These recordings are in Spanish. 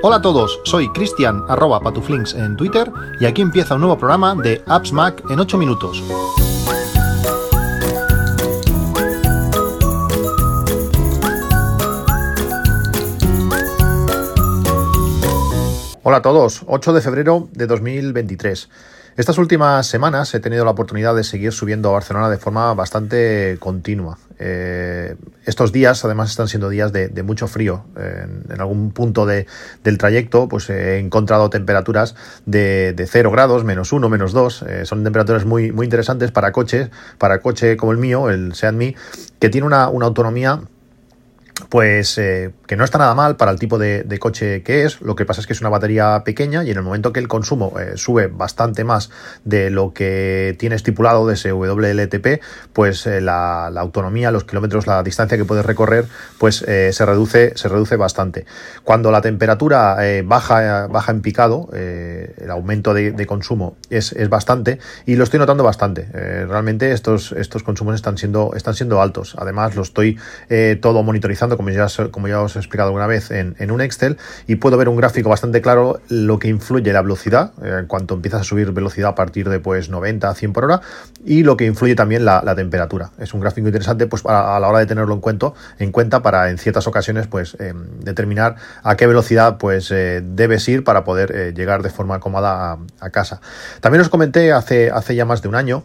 Hola a todos, soy Cristian arroba patuflinks en Twitter y aquí empieza un nuevo programa de Apps Mac en 8 minutos. Hola a todos, 8 de febrero de 2023. Estas últimas semanas he tenido la oportunidad de seguir subiendo a Barcelona de forma bastante continua. Eh, estos días además están siendo días de, mucho frío. En, algún punto del trayecto pues he encontrado temperaturas de, 0 grados, menos 1, menos 2. Eh, son temperaturas muy, muy interesantes para coches, para coche como el mío, el Seat Mi, que tiene una autonomía pues eh, que no está nada mal para el tipo de, coche que es, lo que pasa es que es una batería pequeña y en el momento que el consumo eh, sube bastante más de lo que tiene estipulado de ese WLTP, pues eh, la, autonomía, los kilómetros, la distancia que puedes recorrer, pues se, reduce, se reduce bastante. Cuando la temperatura baja, baja en picado, el aumento de, consumo es, es, bastante y lo estoy notando bastante. realmente estos, estos consumos están siendo, están siendo altos. Además, lo estoy todo monitorizando como ya, como ya os he explicado alguna vez, en, un Excel y puedo ver un gráfico bastante claro lo que influye la velocidad, eh, en cuanto empiezas a subir velocidad a partir de pues 90 a 100 por hora y lo que influye también la, temperatura. Es un gráfico interesante pues a, la hora de tenerlo en cuenta, en cuenta para en ciertas ocasiones pues eh, determinar a qué velocidad pues eh, debes ir para poder llegar de forma cómoda a, a, casa. También os comenté hace, hace ya más de un año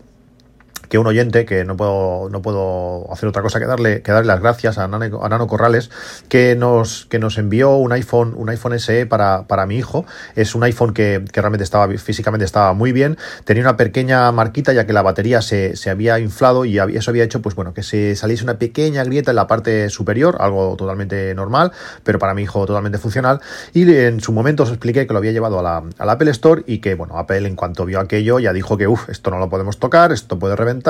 que un oyente, que no puedo, no puedo hacer otra cosa que darle, que darle las gracias a Nano, a Corrales, que nos, que nos envió un iPhone, un iPhone SE para, para mi hijo. Es un iPhone que, realmente estaba, físicamente estaba muy bien. Tenía una pequeña marquita ya que la batería se, se había inflado y eso había hecho, pues bueno, que se saliese una pequeña grieta en la parte superior, algo totalmente normal, pero para mi hijo totalmente funcional. Y en su momento os expliqué que lo había llevado a la, al Apple Store y que, bueno, Apple en cuanto vio aquello ya dijo que, uff, esto no lo podemos tocar, esto puede reventar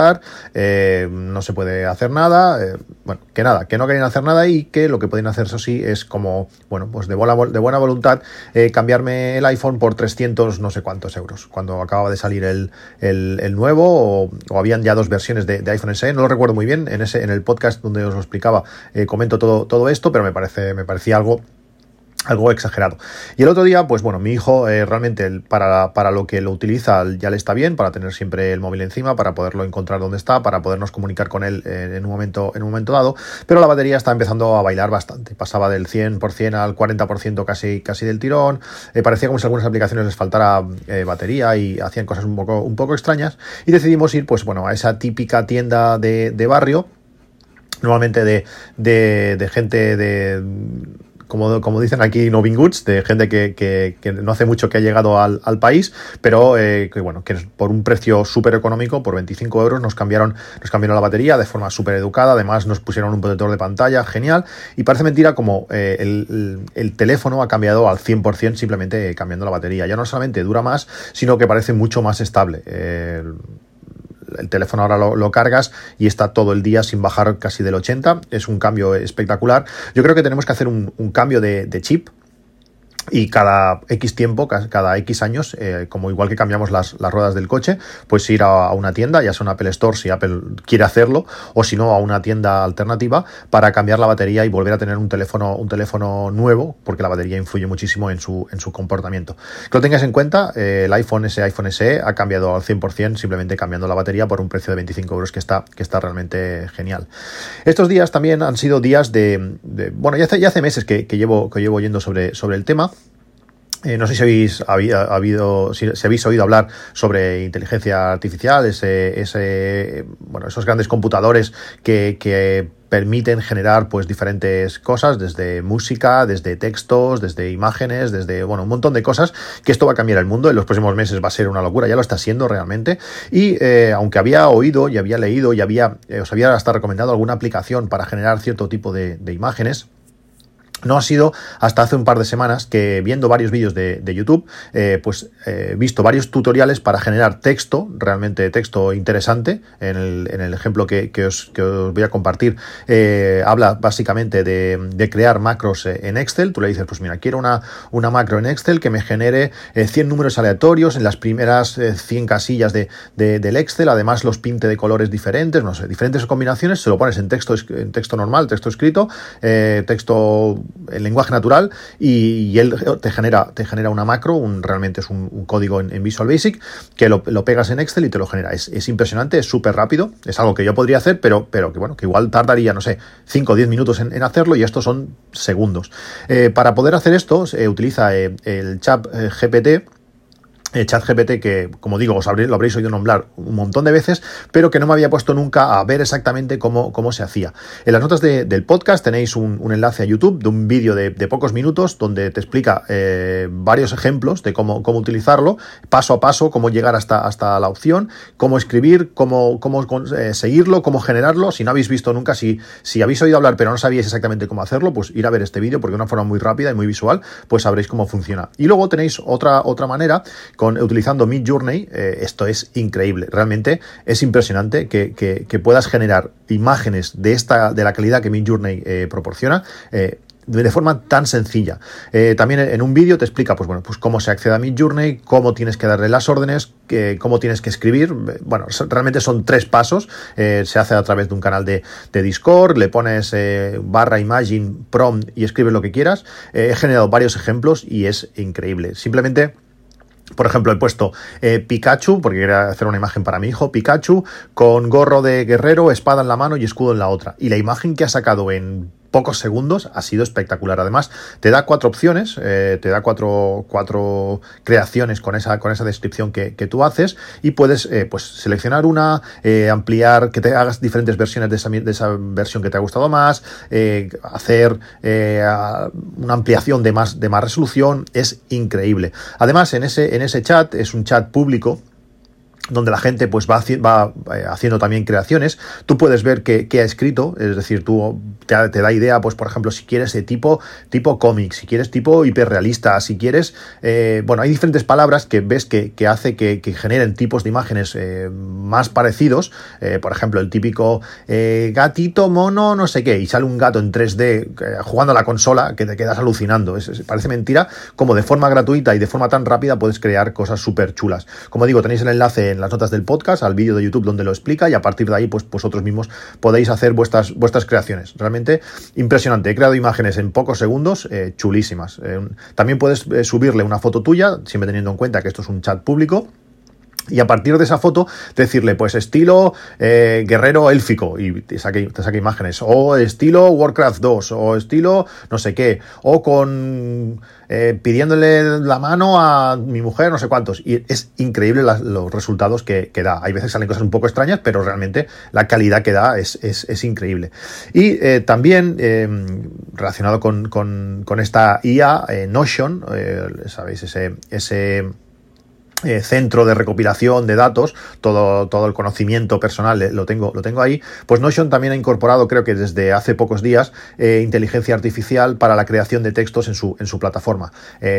eh, no se puede hacer nada, eh, bueno, que nada, que no querían hacer nada y que lo que pueden hacer, eso sí, es como, bueno, pues de buena, de buena voluntad eh, cambiarme el iPhone por 300 no sé cuántos euros, cuando acababa de salir el, el, nuevo o, habían ya dos versiones de, iPhone SE, no lo recuerdo muy bien, en, ese, en el podcast donde os lo explicaba comento todo, todo esto, pero me, parece, me parecía algo algo exagerado. Y el otro día, pues bueno, mi hijo eh, realmente para, para, lo que lo utiliza ya le está bien, para tener siempre el móvil encima, para poderlo encontrar donde está, para podernos comunicar con él eh, en, un momento, en un momento dado, pero la batería está empezando a bailar bastante. Pasaba del 100% al 40% casi, casi del tirón, eh, parecía como si algunas aplicaciones les faltara batería y hacían cosas un poco, un poco extrañas y decidimos ir, pues bueno, a esa típica tienda de, de barrio, normalmente de, de gente de como, dicen aquí, Novin Goods, de gente que, no hace mucho que ha llegado al, país, pero eh, que bueno, que por un precio súper económico, por 25 euros, nos cambiaron, nos cambiaron la batería de forma súper educada, además nos pusieron un protector de pantalla, genial, y parece mentira como eh, el, teléfono ha cambiado al 100% simplemente cambiando la batería. Ya no solamente dura más, sino que parece mucho más estable el teléfono ahora lo, cargas y está todo el día sin bajar casi del 80. Es un cambio espectacular. Yo creo que tenemos que hacer un, cambio de, chip y cada X tiempo, cada X años, eh, como igual que cambiamos las, ruedas del coche, pues ir a, una tienda, ya sea un Apple Store si Apple quiere hacerlo, o si no, a una tienda alternativa para cambiar la batería y volver a tener un teléfono, un teléfono nuevo, porque la batería influye muchísimo en su, en su comportamiento. Que lo tengas en cuenta, eh, el iPhone, ese iPhone SE, ha cambiado al 100% simplemente cambiando la batería por un precio de 25 euros que está, que está realmente genial. Estos días también han sido días de, bueno, ya hace, ya hace meses que, llevo, que llevo oyendo sobre, sobre el tema. Eh, no sé si habéis, habido, si, habéis oído hablar sobre inteligencia artificial, ese, ese, bueno, esos grandes computadores que, que permiten generar pues diferentes cosas, desde música, desde textos, desde imágenes, desde bueno, un montón de cosas, que esto va a cambiar el mundo, en los próximos meses va a ser una locura, ya lo está siendo realmente, y eh, aunque había oído y había leído y había, eh, os había hasta recomendado alguna aplicación para generar cierto tipo de imágenes, no ha sido hasta hace un par de semanas que viendo varios vídeos de, YouTube, eh, pues he eh, visto varios tutoriales para generar texto, realmente texto interesante. En el, ejemplo que, os, voy a compartir, eh, habla básicamente de, crear macros en Excel. Tú le dices, pues mira, quiero una, una macro en Excel que me genere 100 números aleatorios en las primeras 100 casillas de, del Excel, además los pinte de colores diferentes, no sé, diferentes combinaciones, se lo pones en texto, en texto normal, texto escrito, texto el lenguaje natural y, él te genera, te genera una macro, un, realmente es un, código en, Visual Basic, que lo, pegas en Excel y te lo genera. Es, impresionante, es súper rápido, es algo que yo podría hacer, pero, pero que bueno, que igual tardaría, no sé, 5 o 10 minutos en, hacerlo y estos son segundos. Eh, para poder hacer esto, utiliza el chat GPT eh, ChatGPT que, como digo, os lo habréis oído nombrar un montón de veces, pero que no me había puesto nunca a ver exactamente cómo, cómo se hacía. En las notas del podcast tenéis un, enlace a YouTube de un vídeo de, pocos minutos donde te explica eh, varios ejemplos de cómo, cómo utilizarlo, paso a paso, cómo llegar hasta, hasta la opción, cómo escribir, cómo, cómo eh, seguirlo, cómo generarlo. Si no habéis visto nunca, si, si habéis oído hablar pero no sabíais exactamente cómo hacerlo, pues ir a ver este vídeo porque de una forma muy rápida y muy visual, pues sabréis cómo funciona. Y luego tenéis otra, otra manera utilizando Mid Journey, eh, esto es increíble. Realmente es impresionante que, puedas generar imágenes de esta, de la calidad que Mid Journey eh, proporciona. Eh, de forma tan sencilla. también en un vídeo te explica, pues bueno, pues cómo se accede a Mid Journey, cómo tienes que darle las órdenes, cómo tienes que escribir. Bueno, realmente son tres pasos. se hace a través de un canal de, Discord, le pones barra imagine prompt y escribes lo que quieras. he generado varios ejemplos y es increíble. Simplemente por ejemplo, he puesto eh, Pikachu, porque quería hacer una imagen para mi hijo, Pikachu con gorro de guerrero, espada en la mano y escudo en la otra. Y la imagen que ha sacado en pocos segundos ha sido espectacular. Además, te da cuatro opciones, eh, te da cuatro, cuatro, creaciones con esa, con esa descripción que, tú haces y puedes eh, pues seleccionar una, eh, ampliar, que te hagas diferentes versiones de esa, de esa, versión que te ha gustado más, hacer una ampliación de más, de más resolución. Es increíble. Además, en ese, en ese chat, es un chat público, donde la gente pues va, va eh, haciendo también creaciones, tú puedes ver qué, ha escrito, es decir, tú te, da idea, pues por ejemplo, si quieres de tipo, tipo cómic, si quieres tipo hiperrealista, si quieres, eh, bueno, hay diferentes palabras que ves que, hace que, generen tipos de imágenes eh, más parecidos, por ejemplo, el típico gatito, mono, no sé qué, y sale un gato en 3D jugando a la consola que te quedas alucinando, parece mentira, como de forma gratuita y de forma tan rápida puedes crear cosas súper chulas. Como digo, tenéis el enlace en las notas del podcast, al vídeo de YouTube donde lo explica y a partir de ahí pues vosotros mismos podéis hacer vuestras, vuestras creaciones. Realmente impresionante. He creado imágenes en pocos segundos eh, chulísimas. Eh, también puedes eh, subirle una foto tuya, siempre teniendo en cuenta que esto es un chat público y a partir de esa foto decirle, pues estilo eh, guerrero élfico, y te saque, imágenes, o estilo Warcraft 2, o estilo no sé qué, o con eh, pidiéndole la mano a mi mujer, no sé cuántos. Y es increíble los resultados que, da. Hay veces salen cosas un poco extrañas, pero realmente la calidad que da es, es, increíble. Y eh, también relacionado con, con, con, esta IA, Notion, ¿sabéis? Ese, ese eh, centro de recopilación de datos, todo, todo el conocimiento personal eh, lo tengo, lo tengo ahí, pues Notion también ha incorporado, creo que desde hace pocos días, eh, inteligencia artificial para la creación de textos en su, en su plataforma.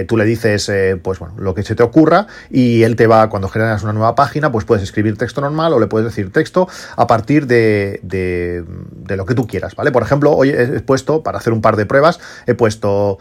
tú le dices, pues bueno, lo que se te ocurra y él te va, cuando generas una nueva página, pues puedes escribir texto normal o le puedes decir texto a partir de, de, de lo que tú quieras, ¿vale? Por ejemplo, hoy he puesto, para hacer un par de pruebas, he puesto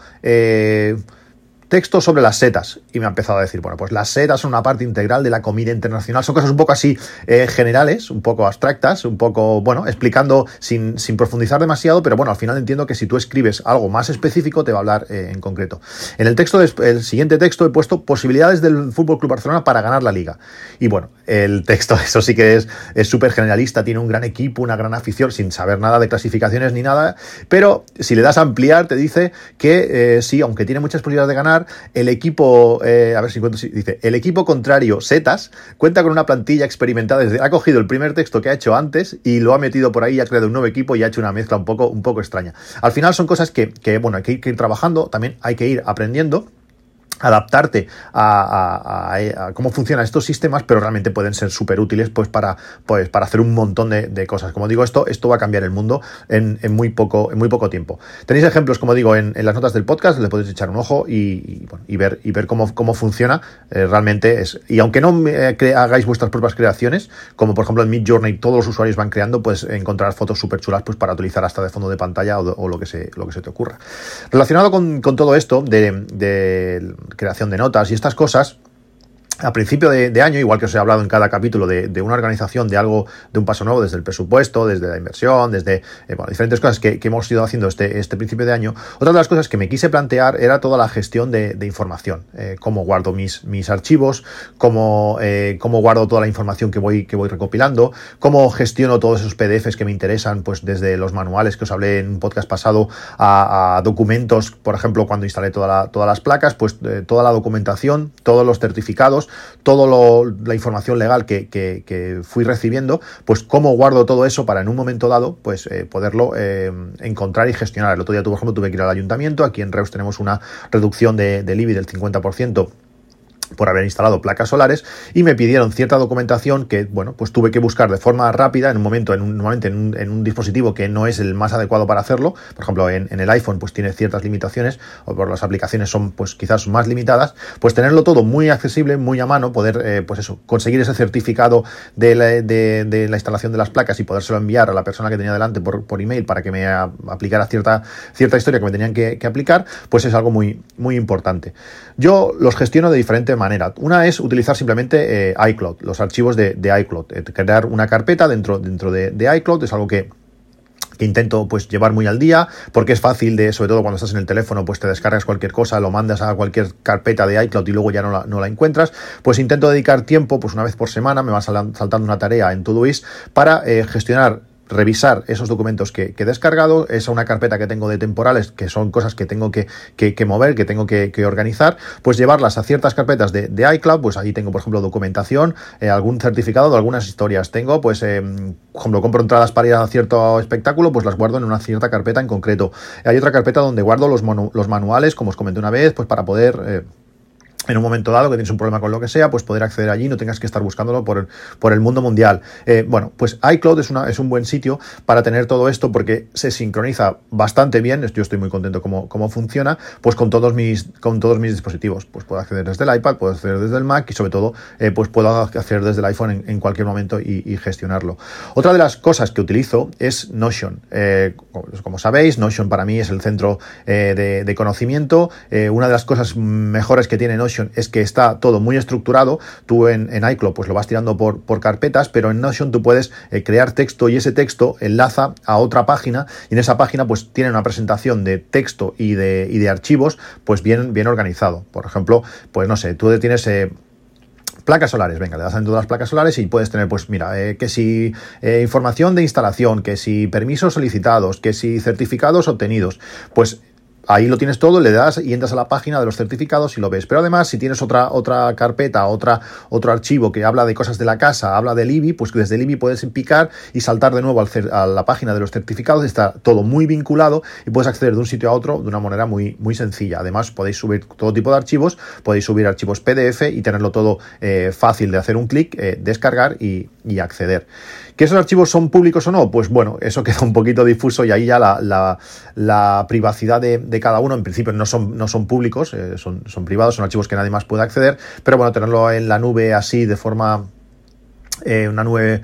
texto sobre las setas. Y me ha empezado a decir, bueno, pues las setas son una parte integral de la comida internacional. Son cosas un poco así eh, generales, un poco abstractas, un poco, bueno, explicando sin, sin, profundizar demasiado, pero bueno, al final entiendo que si tú escribes algo más específico, te va a hablar eh, en concreto. En el texto, el siguiente texto he puesto posibilidades del Fútbol Club Barcelona para ganar la liga. Y bueno, el texto, eso sí que es súper generalista, tiene un gran equipo, una gran afición, sin saber nada de clasificaciones ni nada, pero si le das a ampliar, te dice que eh, sí, aunque tiene muchas posibilidades de ganar, el equipo, eh, a ver si encuentro, dice, el equipo contrario, Setas, cuenta con una plantilla experimentada, desde, ha cogido el primer texto que ha hecho antes y lo ha metido por ahí, ha creado un nuevo equipo y ha hecho una mezcla un poco, un poco extraña. Al final son cosas que, que bueno, hay que ir trabajando, también hay que ir aprendiendo adaptarte a, cómo funcionan estos sistemas, pero realmente pueden ser súper útiles pues para, pues, para hacer un montón de, cosas. Como digo, esto, esto va a cambiar el mundo en, muy, poco, en muy poco tiempo. Tenéis ejemplos, como digo, en, las notas del podcast, le podéis echar un ojo y, ver, y ver cómo, cómo funciona eh, realmente. Es, y aunque no eh, hagáis vuestras propias creaciones, como por ejemplo en Mid Journey todos los usuarios van creando, pues encontrar fotos súper chulas pues, para utilizar hasta de fondo de pantalla o, lo, que se, lo que se te ocurra. Relacionado con, todo esto de creación de notas y estas cosas, a principio de, año, igual que os he hablado en cada capítulo de, una organización, de algo, de un paso nuevo, desde el presupuesto, desde la inversión, desde eh, diferentes cosas que, hemos ido haciendo este, este principio de año, otra de las cosas que me quise plantear era toda la gestión de, información, eh, cómo guardo mis, mis archivos, cómo, eh, cómo, guardo toda la información que voy, que voy recopilando, cómo gestiono todos esos PDFs que me interesan, pues desde los manuales que os hablé en un podcast pasado a, documentos, por ejemplo, cuando instalé toda todas las placas, pues toda la documentación, todos los certificados, toda la información legal que, fui recibiendo, pues cómo guardo todo eso para en un momento dado, pues eh, poderlo eh, encontrar y gestionar. El otro día, por ejemplo, tuve que ir al ayuntamiento, aquí en Reus tenemos una reducción de, del IBI del 50% por haber instalado placas solares y me pidieron cierta documentación que, bueno, pues tuve que buscar de forma rápida en un momento, en un, normalmente en un, dispositivo que no es el más adecuado para hacerlo. Por ejemplo, en, el iPhone pues tiene ciertas limitaciones o por las aplicaciones son pues quizás más limitadas. Pues tenerlo todo muy accesible, muy a mano, poder eh, pues eso, conseguir ese certificado de la, instalación de las placas y podérselo enviar a la persona que tenía delante por, por email para que me aplicara cierta, cierta historia que me tenían que, aplicar, pues es algo muy, muy importante. Yo los gestiono de diferente manera. Una es utilizar simplemente eh, iCloud, los archivos de, iCloud. Eh, crear una carpeta dentro, dentro de, iCloud es algo que intento pues llevar muy al día porque es fácil de sobre todo cuando estás en el teléfono pues te descargas cualquier cosa lo mandas a cualquier carpeta de iCloud y luego ya no la, encuentras pues intento dedicar tiempo pues una vez por semana me va saltando una tarea en Todoist para eh, gestionar revisar esos documentos que, he descargado, es una carpeta que tengo de temporales, que son cosas que tengo que, mover, que tengo que, organizar, pues llevarlas a ciertas carpetas de, iCloud, pues ahí tengo, por ejemplo, documentación, eh, algún certificado de algunas historias. Tengo, pues, eh, por compro entradas para ir a cierto espectáculo, pues las guardo en una cierta carpeta en concreto. Hay otra carpeta donde guardo los, los manuales, como os comenté una vez, pues para poder... Eh, en un momento dado que tienes un problema con lo que sea, pues poder acceder allí, no tengas que estar buscándolo por, por el mundo mundial. Eh, bueno, pues iCloud es, una, es un buen sitio para tener todo esto porque se sincroniza bastante bien, yo estoy muy contento cómo, cómo funciona, pues con todos, mis, con todos mis dispositivos. Pues puedo acceder desde el iPad, puedo acceder desde el Mac y sobre todo eh, pues puedo acceder desde el iPhone en, cualquier momento y, gestionarlo. Otra de las cosas que utilizo es Notion. Eh, como sabéis, Notion para mí es el centro de, conocimiento. una de las cosas mejores que tiene Notion es que está todo muy estructurado. Tú en, iCloud pues lo vas tirando por, por carpetas, pero en Notion tú puedes eh, crear texto y ese texto enlaza a otra página y en esa página pues tiene una presentación de texto y de, de archivos pues bien, bien organizado. Por ejemplo, pues no sé, tú tienes... Eh, placas solares, venga, le das a todas las placas solares y puedes tener, pues mira, eh, que si información de instalación, que si permisos solicitados, que si certificados obtenidos, pues Ahí lo tienes todo, le das y entras a la página de los certificados y lo ves. Pero además, si tienes otra, otra carpeta, otra, otro archivo que habla de cosas de la casa, habla del IBI, pues desde el IBI puedes picar y saltar de nuevo a la página de los certificados. Está todo muy vinculado y puedes acceder de un sitio a otro de una manera muy, muy sencilla. Además, podéis subir todo tipo de archivos, podéis subir archivos PDF y tenerlo todo eh, fácil de hacer un clic, eh, descargar y acceder. ¿Que esos archivos son públicos o no? Pues bueno, eso queda un poquito difuso y ahí ya la, privacidad de, cada uno, en principio no son, no son públicos, eh, son, son privados, son archivos que nadie más puede acceder, pero bueno, tenerlo en la nube así de forma eh, una nube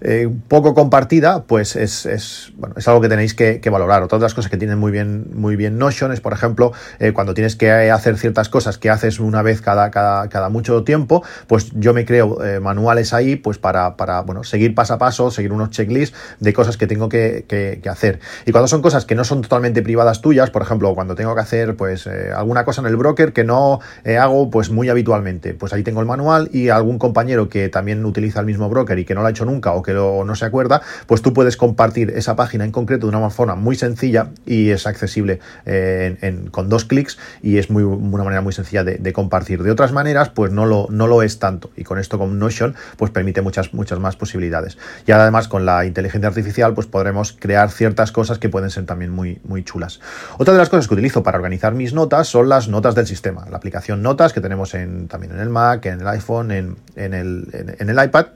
eh, poco compartida, pues es, es, bueno, es algo que tenéis que, valorar. Otra de las cosas que tienen muy bien, muy bien Notion es, por ejemplo, eh, cuando tienes que hacer ciertas cosas que haces una vez cada, cada, cada mucho tiempo, pues yo me creo manuales ahí pues para, para bueno, seguir paso a paso, seguir unos checklists de cosas que tengo que, que, hacer. Y cuando son cosas que no son totalmente privadas tuyas, por ejemplo, cuando tengo que hacer pues alguna cosa en el broker que no hago pues muy habitualmente, pues ahí tengo el manual y algún compañero que también utiliza el mismo broker y que no lo ha hecho nunca o que no se acuerda, pues tú puedes compartir esa página en concreto de una forma muy sencilla y es accesible eh, con dos clics y es una manera muy sencilla de, compartir. De otras maneras, pues no lo, es tanto y con esto con Notion pues permite muchas, muchas más posibilidades. Y además con la inteligencia artificial pues podremos crear ciertas cosas que pueden ser también muy, muy chulas. Otra de las cosas que utilizo para organizar mis notas son las notas del sistema, la aplicación Notas que tenemos en, también en el Mac, en el iPhone, en, el, iPad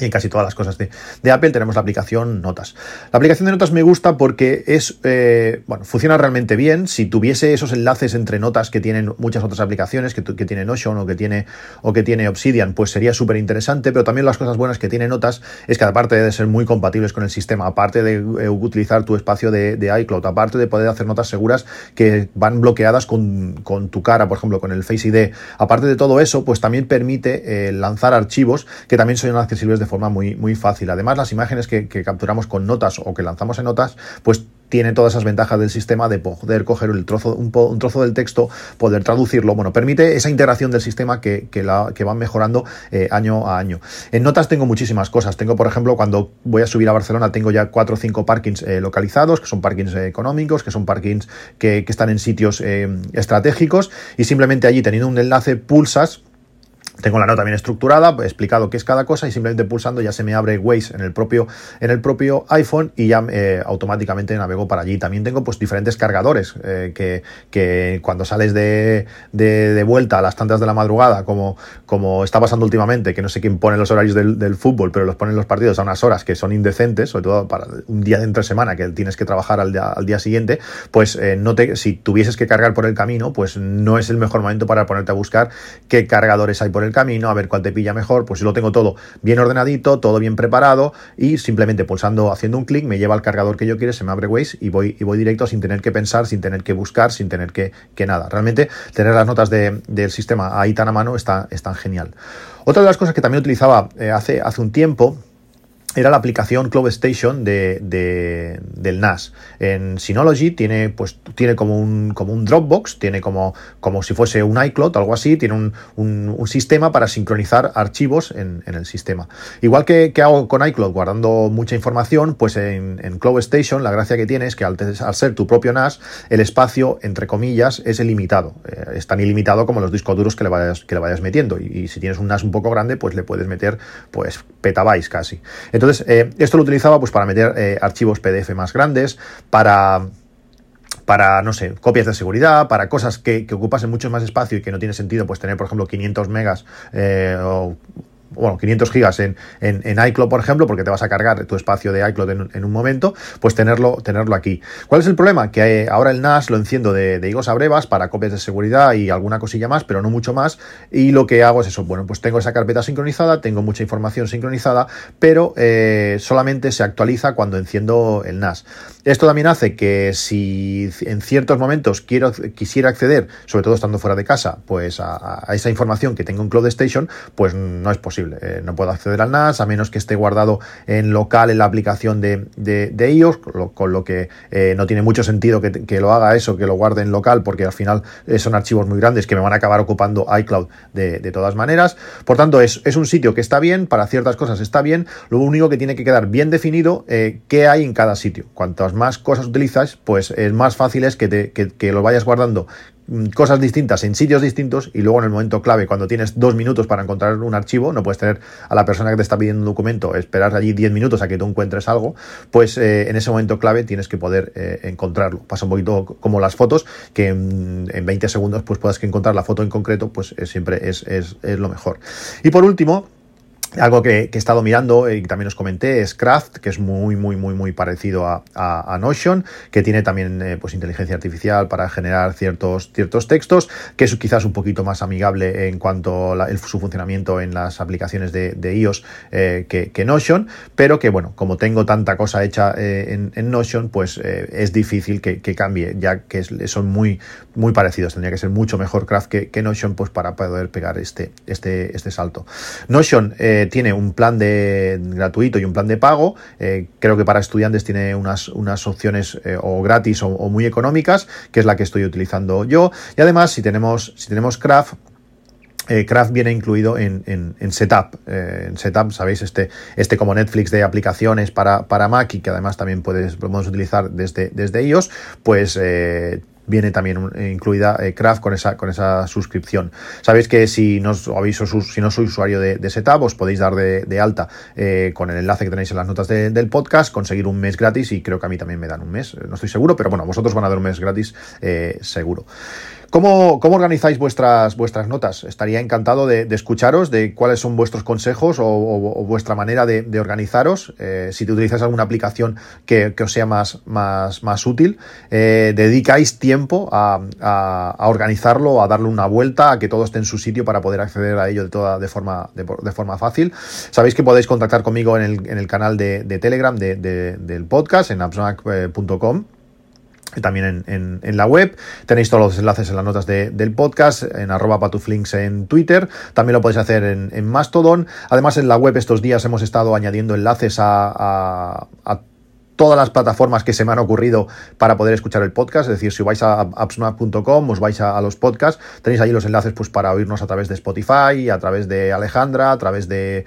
en casi todas las cosas de, Apple tenemos la aplicación Notas. La aplicación de Notas me gusta porque es, eh, bueno, funciona realmente bien. Si tuviese esos enlaces entre notas que tienen muchas otras aplicaciones, que, tiene Notion o que tiene, o que tiene Obsidian, pues sería súper interesante. Pero también las cosas buenas que tiene Notas es que aparte de ser muy compatibles con el sistema, aparte de eh, utilizar tu espacio de, iCloud, aparte de poder hacer notas seguras que van bloqueadas con, tu cara, por ejemplo, con el Face ID, aparte de todo eso, pues también permite eh, lanzar archivos que también son accesibles de de forma muy, muy fácil. Además, las imágenes que, capturamos con notas o que lanzamos en notas, pues tiene todas esas ventajas del sistema de poder coger el trozo, un, trozo del texto, poder traducirlo. Bueno, permite esa integración del sistema que, que, van mejorando eh, año a año. En notas tengo muchísimas cosas. Tengo, por ejemplo, cuando voy a subir a Barcelona, tengo ya cuatro o cinco parkings eh, localizados, que son parkings eh, económicos, que son parkings que, que están en sitios estratégicos, y simplemente allí teniendo un enlace pulsas tengo la nota bien estructurada, explicado qué es cada cosa y simplemente pulsando ya se me abre Waze en el propio, en el propio iPhone y ya eh, automáticamente navego para allí. También tengo pues diferentes cargadores eh, que, que, cuando sales de, de, vuelta a las tantas de la madrugada, como, como está pasando últimamente, que no sé quién pone los horarios del, del, fútbol, pero los ponen los partidos a unas horas que son indecentes, sobre todo para un día de entre semana que tienes que trabajar al día, al día siguiente, pues eh, no te, si tuvieses que cargar por el camino, pues no es el mejor momento para ponerte a buscar qué cargadores hay por el camino, a ver cuál te pilla mejor, pues si lo tengo todo bien ordenadito, todo bien preparado y simplemente pulsando, haciendo un clic, me lleva al cargador que yo quiero, se me abre Waze y voy, y voy directo sin tener que pensar, sin tener que buscar, sin tener que, que nada. Realmente tener las notas del sistema ahí tan a mano está, es tan genial. Otra de las cosas que también utilizaba eh, hace, hace un tiempo, era la aplicación Cloud Station de, del NAS. En Synology tiene, pues, tiene como un, como un Dropbox, tiene como, como si fuese un iCloud, algo así, tiene un, un, sistema para sincronizar archivos en, en el sistema. Igual que, que, hago con iCloud guardando mucha información, pues en, en Cloud Station la gracia que tiene es que al, ser tu propio NAS, el espacio, entre comillas, es ilimitado. Eh, es tan ilimitado como los discos duros que le vayas, que le vayas metiendo. Y, si tienes un NAS un poco grande, pues le puedes meter pues petabytes casi. Entonces, eh, esto lo utilizaba pues, para meter eh, archivos PDF más grandes, para para, no sé, copias de seguridad, para cosas que, ocupasen mucho más espacio y que no tiene sentido pues tener, por ejemplo, 500 megas eh, o bueno, 500 gigas en, en, iCloud, por ejemplo, porque te vas a cargar tu espacio de iCloud en, un momento, pues tenerlo, tenerlo aquí. ¿Cuál es el problema? Que eh, ahora el NAS lo enciendo de, de higos a brevas para copias de seguridad y alguna cosilla más, pero no mucho más. Y lo que hago es eso, bueno, pues tengo esa carpeta sincronizada, tengo mucha información sincronizada, pero eh, solamente se actualiza cuando enciendo el NAS. Esto también hace que si en ciertos momentos quiero, quisiera acceder, sobre todo estando fuera de casa, pues a, a esa información que tengo en Cloud Station, pues no es posible eh, no puedo acceder al NAS a menos que esté guardado en local en la aplicación de, de, iOS, con lo, que eh, no tiene mucho sentido que, lo haga eso, que lo guarde en local, porque al final eh, son archivos muy grandes que me van a acabar ocupando iCloud de, de todas maneras. Por tanto, es, es, un sitio que está bien, para ciertas cosas está bien, lo único que tiene que quedar bien definido qué hay en cada sitio. Cuantas más cosas utilizas, pues es más fácil es que, te, que, lo vayas guardando cosas distintas en sitios distintos y luego en el momento clave, cuando tienes dos minutos para encontrar un archivo, no puedes tener a la persona que te está pidiendo un documento, esperar allí diez minutos a que tú encuentres algo, pues eh, en ese momento clave tienes que poder eh, encontrarlo. Pasa un poquito como las fotos, que en, 20 segundos pues puedas que encontrar la foto en concreto, pues siempre es, es, es lo mejor. Y por último, algo que, he estado mirando y también os comenté es Craft, que es muy, muy, muy, muy parecido a, Notion, que tiene también eh, pues inteligencia artificial para generar ciertos, ciertos textos, que es quizás un poquito más amigable en cuanto a su funcionamiento en las aplicaciones de, iOS eh, que, Notion, pero que bueno, como tengo tanta cosa hecha eh, en, Notion, pues es difícil que, cambie, ya que son muy, muy parecidos. Tendría que ser mucho mejor Craft que, Notion pues para poder pegar este, este, este salto. Notion tiene un plan de gratuito y un plan de pago. Eh, creo que para estudiantes tiene unas, unas opciones eh, o gratis o, muy económicas, que es la que estoy utilizando yo. Y además, si tenemos, si tenemos Craft, eh, Craft viene incluido en, en, Setup. en Setup, sabéis, este, este como Netflix de aplicaciones para, para Mac y que además también puedes, podemos utilizar desde, desde ellos, pues viene también eh, incluida eh, Craft con esa, con esa suscripción. Sabéis que si no, habéis, si no sois usuario de, Setup, os podéis dar de, alta eh, con el enlace que tenéis en las notas del podcast, conseguir un mes gratis y creo que a mí también me dan un mes, no estoy seguro, pero bueno, vosotros van a dar un mes gratis seguro. ¿Cómo, ¿Cómo, organizáis vuestras, vuestras notas? Estaría encantado de, escucharos de cuáles son vuestros consejos o, vuestra manera de, organizaros. Eh, si te utilizáis alguna aplicación que, os sea más, más, más útil, eh, dedicáis tiempo a, organizarlo, a darle una vuelta, a que todo esté en su sitio para poder acceder a ello de, toda, de, forma, de, forma fácil. Sabéis que podéis contactar conmigo en el, en el canal de, Telegram del podcast, en appsmac.com también en, la web. Tenéis todos los enlaces en las notas del podcast, en arroba patuflinks en Twitter. También lo podéis hacer en, Mastodon. Además, en la web estos días hemos estado añadiendo enlaces a todas las plataformas que se me han ocurrido para poder escuchar el podcast. Es decir, si vais a appsmap.com, os vais a, los podcasts, tenéis ahí los enlaces pues, para oírnos a través de Spotify, a través de Alejandra, a través de,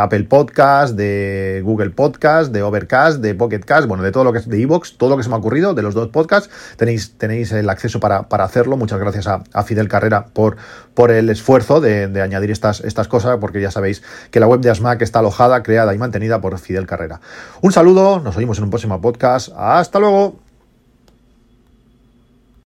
Apple Podcast, de Google Podcast, de Overcast, de Pocketcast, bueno, de todo lo que es de Evox, todo lo que se me ha ocurrido de los dos podcasts, tenéis, tenéis el acceso para, hacerlo. Muchas gracias a, Fidel Carrera por, por el esfuerzo de, de, añadir estas, estas cosas, porque ya sabéis que la web de ASMAC está alojada, creada y mantenida por Fidel Carrera. Un saludo, nos oímos en un próximo podcast. Hasta luego.